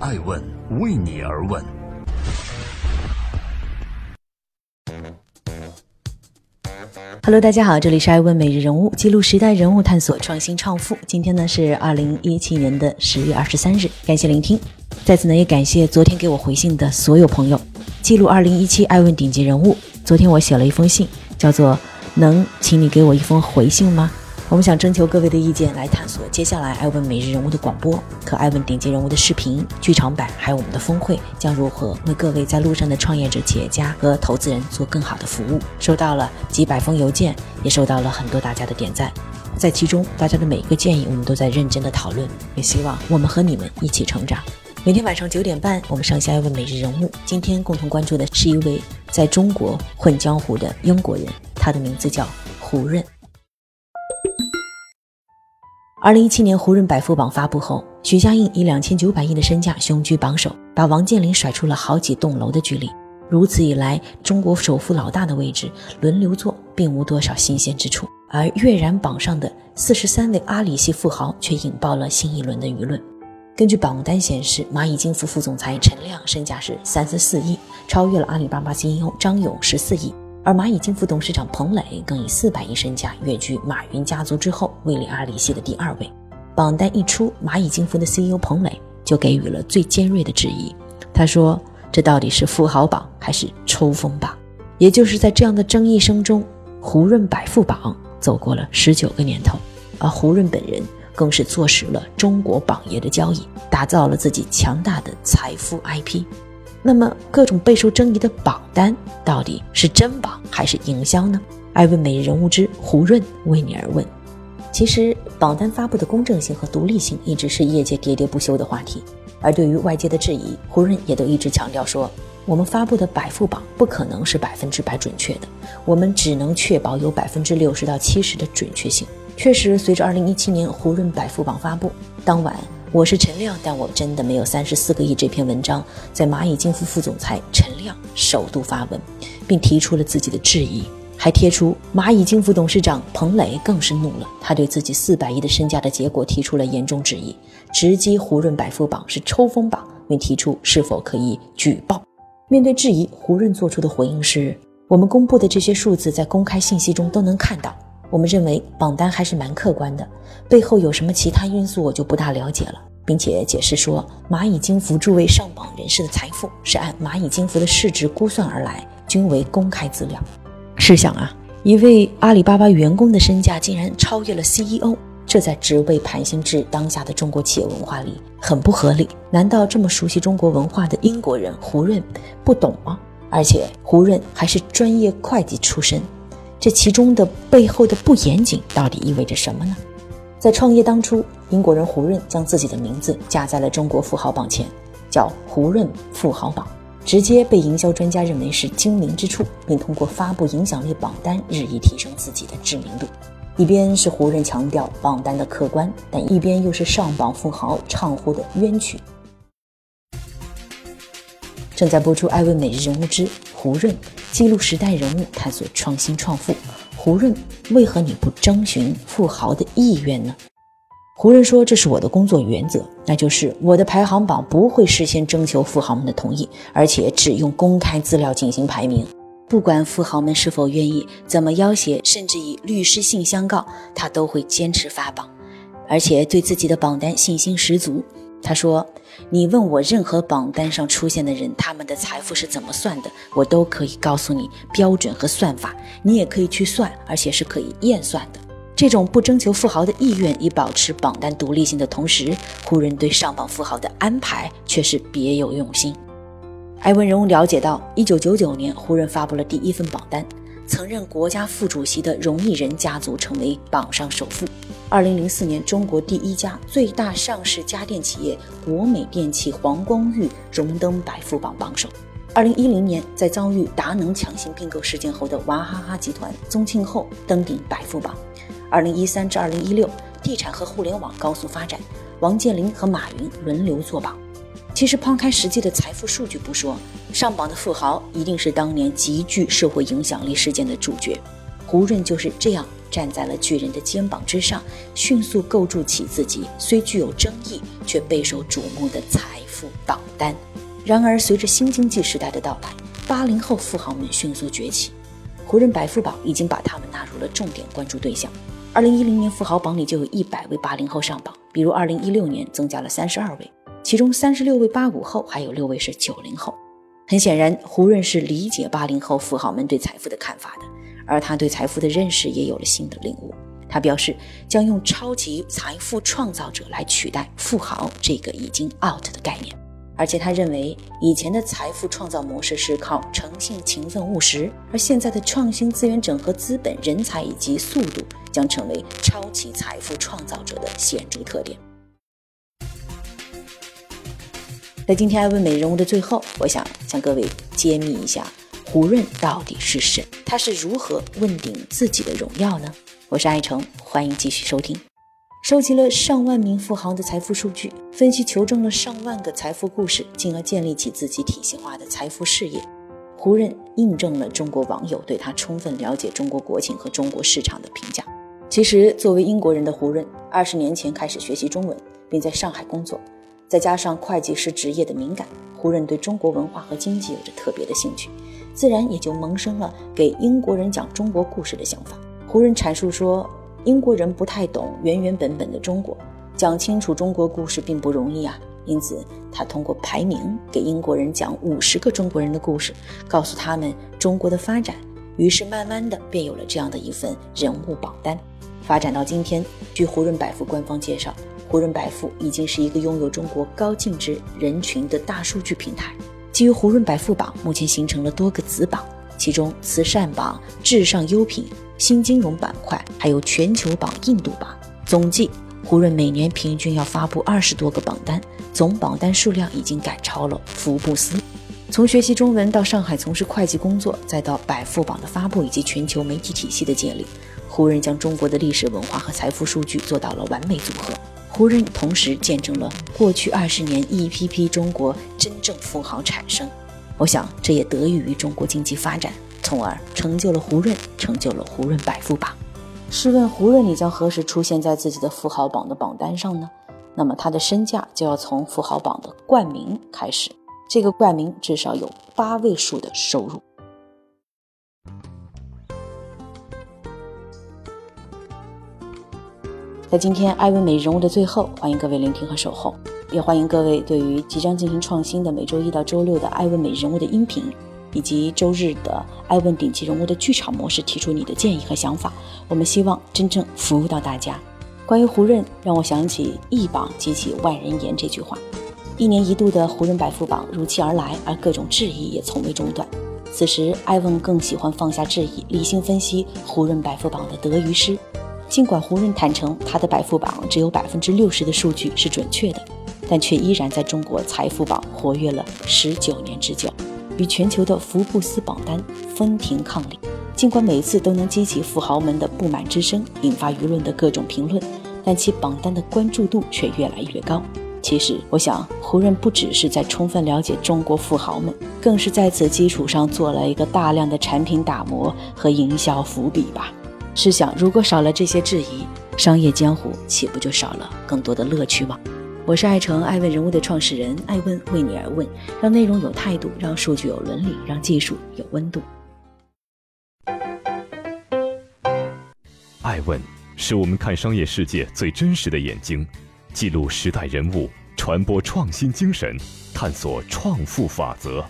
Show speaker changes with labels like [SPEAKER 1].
[SPEAKER 1] 爱问为你而问。
[SPEAKER 2] Hello，大家好，这里是爱问每日人物，记录时代人物，探索创新创富。今天呢是二零一七年的十月二十三日，感谢聆听。在此呢也感谢昨天给我回信的所有朋友。记录二零一七爱问顶级人物，昨天我写了一封信，叫做“能请你给我一封回信吗？”我们想征求各位的意见，来探索接下来艾文每日人物的广播和艾文顶级人物的视频剧场版，还有我们的峰会将如何为各位在路上的创业者、企业家和投资人做更好的服务。收到了几百封邮件，也收到了很多大家的点赞，在其中大家的每一个建议，我们都在认真的讨论，也希望我们和你们一起成长。每天晚上九点半，我们上下艾问每日人物，今天共同关注的是一位在中国混江湖的英国人，他的名字叫胡润。二零一七年胡润百富榜发布后，许家印以两千九百亿的身价雄居榜首，把王健林甩出了好几栋楼的距离。如此一来，中国首富老大的位置轮流坐，并无多少新鲜之处。而跃然榜上的四十三位阿里系富豪却引爆了新一轮的舆论。根据榜单显示，蚂蚁金服副总裁陈亮身价是三十四亿，超越了阿里巴巴 CEO 张勇十四亿。而蚂蚁金服董事长彭磊更以四百亿身价跃居马云家族之后，位列阿里系的第二位。榜单一出，蚂蚁金服的 CEO 彭磊就给予了最尖锐的质疑。他说：“这到底是富豪榜还是抽风榜？”也就是在这样的争议声中，胡润百富榜走过了十九个年头，而胡润本人更是坐实了中国榜爷的交易，打造了自己强大的财富 IP。那么，各种备受争议的榜单到底是真榜还是营销呢？爱问每日人物之胡润为你而问。其实，榜单发布的公正性和独立性一直是业界喋喋不休的话题。而对于外界的质疑，胡润也都一直强调说：“我们发布的百富榜不可能是百分之百准确的，我们只能确保有百分之六十到七十的准确性。”确实，随着二零一七年胡润百富榜发布当晚。我是陈亮，但我真的没有三十四个亿。这篇文章在蚂蚁金服副总裁陈亮首度发文，并提出了自己的质疑，还贴出蚂蚁金服董事长彭磊更是怒了，他对自己四百亿的身价的结果提出了严重质疑，直击胡润百富榜是抽风榜，并提出是否可以举报。面对质疑，胡润做出的回应是：我们公布的这些数字在公开信息中都能看到。我们认为榜单还是蛮客观的，背后有什么其他因素我就不大了解了，并且解释说，蚂蚁金服诸位上榜人士的财富是按蚂蚁金服的市值估算而来，均为公开资料。试想啊，一位阿里巴巴员工的身价竟然超越了 CEO，这在职位盘星至当下的中国企业文化里很不合理。难道这么熟悉中国文化的英国人胡润不懂吗？而且胡润还是专业会计出身。这其中的背后的不严谨到底意味着什么呢？在创业当初，英国人胡润将自己的名字加在了中国富豪榜前，叫胡润富豪榜，直接被营销专家认为是精明之处，并通过发布影响力榜单日益提升自己的知名度。一边是胡润强调榜单的客观，但一边又是上榜富豪唱呼的冤屈。正在播出《艾问每日人物之胡润》，记录时代人物，探索创新创富。胡润，为何你不征询富豪的意愿呢？胡润说：“这是我的工作原则，那就是我的排行榜不会事先征求富豪们的同意，而且只用公开资料进行排名。不管富豪们是否愿意，怎么要挟，甚至以律师信相告，他都会坚持发榜，而且对自己的榜单信心十足。”他说：“你问我任何榜单上出现的人，他们的财富是怎么算的，我都可以告诉你标准和算法，你也可以去算，而且是可以验算的。这种不征求富豪的意愿，以保持榜单独立性的同时，湖人对上榜富豪的安排却是别有用心。”艾文荣了解到，一九九九年，湖人发布了第一份榜单，曾任国家副主席的荣毅仁家族成为榜上首富。二零零四年，中国第一家最大上市家电企业国美电器黄光裕荣登百富榜榜首。二零一零年，在遭遇达能强行并购事件后的娃哈哈集团宗庆后登顶百富榜。二零一三至二零一六，地产和互联网高速发展，王健林和马云轮流坐榜。其实，抛开实际的财富数据不说，上榜的富豪一定是当年极具社会影响力事件的主角。胡润就是这样站在了巨人的肩膀之上，迅速构筑起自己虽具有争议却备受瞩目的财富榜单。然而，随着新经济时代的到来，八零后富豪们迅速崛起，胡润百富榜已经把他们纳入了重点关注对象。二零一零年富豪榜里就有一百位八零后上榜，比如二零一六年增加了三十二位，其中三十六位八五后，还有六位是九零后。很显然，胡润是理解八零后富豪们对财富的看法的，而他对财富的认识也有了新的领悟。他表示将用超级财富创造者来取代富豪这个已经 out 的概念。而且他认为，以前的财富创造模式是靠诚信、勤奋、务实，而现在的创新、资源整合、资本、人才以及速度将成为超级财富创造者的显著特点。在今天艾问美人物的最后，我想向各位揭秘一下胡润到底是谁，他是如何问鼎自己的荣耀呢？我是爱成，欢迎继续收听。收集了上万名富豪的财富数据，分析求证了上万个财富故事，进而建立起自己体系化的财富事业。胡润印证了中国网友对他充分了解中国国情和中国市场的评价。其实，作为英国人的胡润，二十年前开始学习中文，并在上海工作，再加上会计师职业的敏感，胡润对中国文化和经济有着特别的兴趣，自然也就萌生了给英国人讲中国故事的想法。胡润阐述说。英国人不太懂原原本本的中国，讲清楚中国故事并不容易啊。因此，他通过排名给英国人讲五十个中国人的故事，告诉他们中国的发展。于是，慢慢的便有了这样的一份人物榜单。发展到今天，据胡润百富官方介绍，胡润百富已经是一个拥有中国高净值人群的大数据平台。基于胡润百富榜，目前形成了多个子榜，其中慈善榜、至上优品。新金融板块，还有全球榜、印度榜，总计胡润每年平均要发布二十多个榜单，总榜单数量已经赶超了福布斯。从学习中文到上海从事会计工作，再到百富榜的发布以及全球媒体体系的建立，胡润将中国的历史文化和财富数据做到了完美组合。胡润同时见证了过去二十年一批批中国真正富豪产生，我想这也得益于中国经济发展。从而成就了胡润，成就了胡润百富榜。试问胡润，你将何时出现在自己的富豪榜的榜单上呢？那么他的身价就要从富豪榜的冠名开始，这个冠名至少有八位数的收入。在今天艾问美人物的最后，欢迎各位聆听和守候，也欢迎各位对于即将进行创新的每周一到周六的艾问美人物的音频。以及周日的爱问顶级人物的剧场模式，提出你的建议和想法。我们希望真正服务到大家。关于胡润，让我想起“一榜激起万人言”这句话。一年一度的胡润百富榜如期而来，而各种质疑也从未中断。此时，艾问更喜欢放下质疑，理性分析胡润百富榜的得与失。尽管胡润坦诚他的百富榜只有百分之六十的数据是准确的，但却依然在中国财富榜活跃了十九年之久。与全球的福布斯榜单分庭抗礼，尽管每次都能激起富豪们的不满之声，引发舆论的各种评论，但其榜单的关注度却越来越高。其实，我想胡润不只是在充分了解中国富豪们，更是在此基础上做了一个大量的产品打磨和营销伏笔吧。试想，如果少了这些质疑，商业江湖岂不就少了更多的乐趣吗？我是爱成爱问人物的创始人，爱问为你而问，让内容有态度，让数据有伦理，让技术有温度。
[SPEAKER 1] 爱问是我们看商业世界最真实的眼睛，记录时代人物，传播创新精神，探索创富法则。